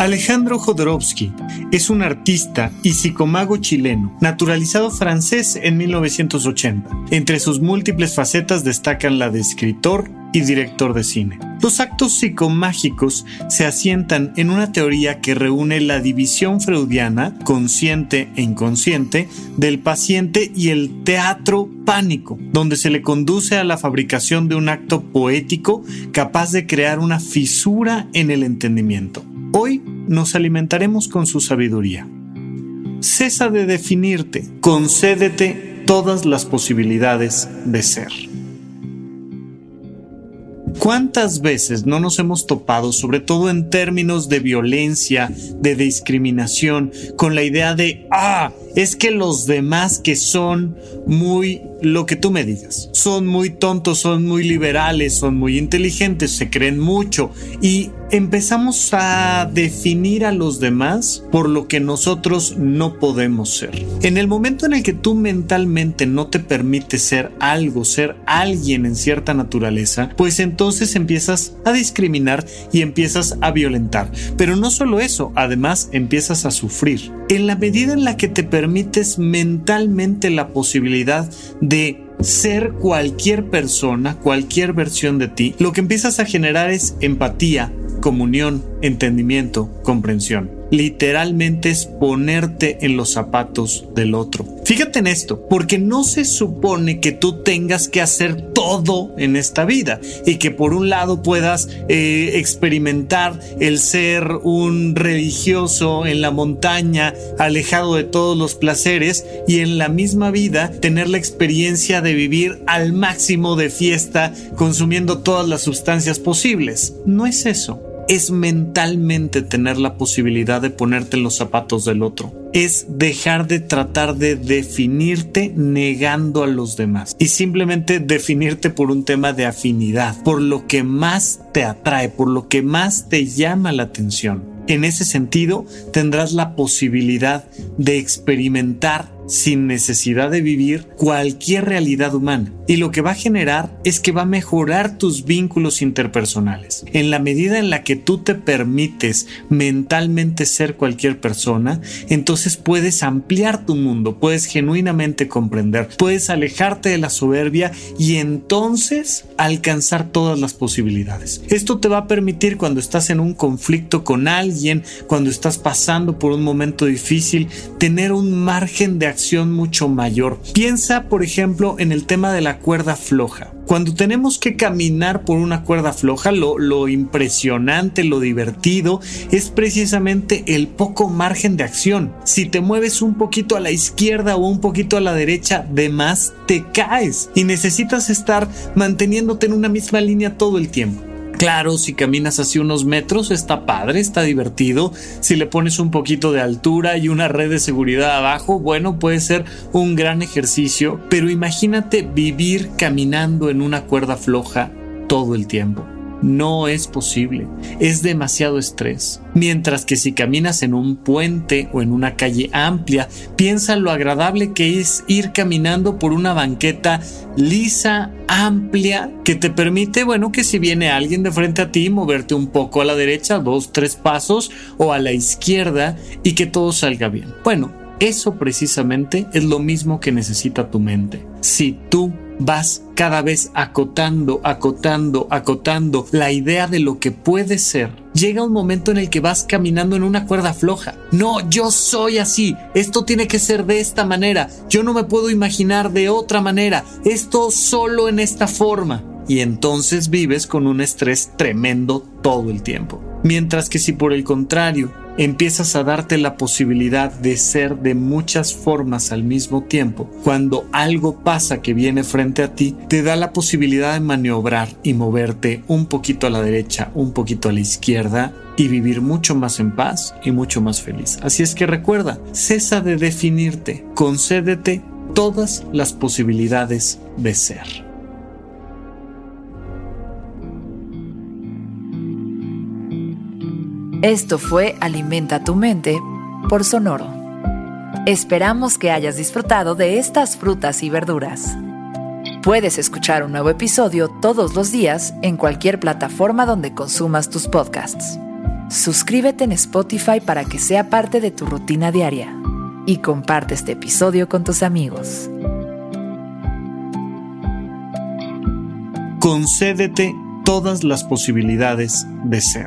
Alejandro Jodorowsky es un artista y psicomago chileno, naturalizado francés en 1980. Entre sus múltiples facetas destacan la de escritor y director de cine. Los actos psicomágicos se asientan en una teoría que reúne la división freudiana, consciente e inconsciente, del paciente y el teatro pánico, donde se le conduce a la fabricación de un acto poético capaz de crear una fisura en el entendimiento. Hoy nos alimentaremos con su sabiduría. Cesa de definirte, concédete todas las posibilidades de ser. ¿Cuántas veces no nos hemos topado, sobre todo en términos de violencia, de discriminación, con la idea de, ah, es que los demás que son muy lo que tú me digas, son muy tontos, son muy liberales, son muy inteligentes, se creen mucho y empezamos a definir a los demás por lo que nosotros no podemos ser. En el momento en el que tú mentalmente no te permites ser algo, ser alguien en cierta naturaleza, pues entonces empiezas a discriminar y empiezas a violentar. Pero no solo eso, además empiezas a sufrir. En la medida en la que te permites mentalmente la posibilidad de ser cualquier persona, cualquier versión de ti, lo que empiezas a generar es empatía, comunión, entendimiento, comprensión literalmente es ponerte en los zapatos del otro. Fíjate en esto, porque no se supone que tú tengas que hacer todo en esta vida y que por un lado puedas eh, experimentar el ser un religioso en la montaña, alejado de todos los placeres y en la misma vida tener la experiencia de vivir al máximo de fiesta consumiendo todas las sustancias posibles. No es eso es mentalmente tener la posibilidad de ponerte en los zapatos del otro. Es dejar de tratar de definirte negando a los demás y simplemente definirte por un tema de afinidad, por lo que más te atrae, por lo que más te llama la atención. En ese sentido, tendrás la posibilidad de experimentar sin necesidad de vivir cualquier realidad humana. Y lo que va a generar es que va a mejorar tus vínculos interpersonales. En la medida en la que tú te permites mentalmente ser cualquier persona, entonces puedes ampliar tu mundo, puedes genuinamente comprender, puedes alejarte de la soberbia y entonces alcanzar todas las posibilidades. Esto te va a permitir cuando estás en un conflicto con alguien, cuando estás pasando por un momento difícil, tener un margen de acción mucho mayor. Piensa, por ejemplo, en el tema de la cuerda floja. Cuando tenemos que caminar por una cuerda floja, lo, lo impresionante, lo divertido, es precisamente el poco margen de acción. Si te mueves un poquito a la izquierda o un poquito a la derecha, de más te caes y necesitas estar manteniéndote en una misma línea todo el tiempo. Claro, si caminas así unos metros está padre, está divertido. Si le pones un poquito de altura y una red de seguridad abajo, bueno, puede ser un gran ejercicio. Pero imagínate vivir caminando en una cuerda floja todo el tiempo. No es posible, es demasiado estrés. Mientras que si caminas en un puente o en una calle amplia, piensa lo agradable que es ir caminando por una banqueta lisa, amplia, que te permite, bueno, que si viene alguien de frente a ti, moverte un poco a la derecha, dos, tres pasos, o a la izquierda, y que todo salga bien. Bueno, eso precisamente es lo mismo que necesita tu mente. Si tú vas cada vez acotando, acotando, acotando la idea de lo que puede ser, llega un momento en el que vas caminando en una cuerda floja. No, yo soy así, esto tiene que ser de esta manera, yo no me puedo imaginar de otra manera, esto solo en esta forma. Y entonces vives con un estrés tremendo todo el tiempo. Mientras que si por el contrario empiezas a darte la posibilidad de ser de muchas formas al mismo tiempo, cuando algo pasa que viene frente a ti, te da la posibilidad de maniobrar y moverte un poquito a la derecha, un poquito a la izquierda y vivir mucho más en paz y mucho más feliz. Así es que recuerda, cesa de definirte, concédete todas las posibilidades de ser. Esto fue Alimenta tu mente por Sonoro. Esperamos que hayas disfrutado de estas frutas y verduras. Puedes escuchar un nuevo episodio todos los días en cualquier plataforma donde consumas tus podcasts. Suscríbete en Spotify para que sea parte de tu rutina diaria y comparte este episodio con tus amigos. Concédete todas las posibilidades de ser.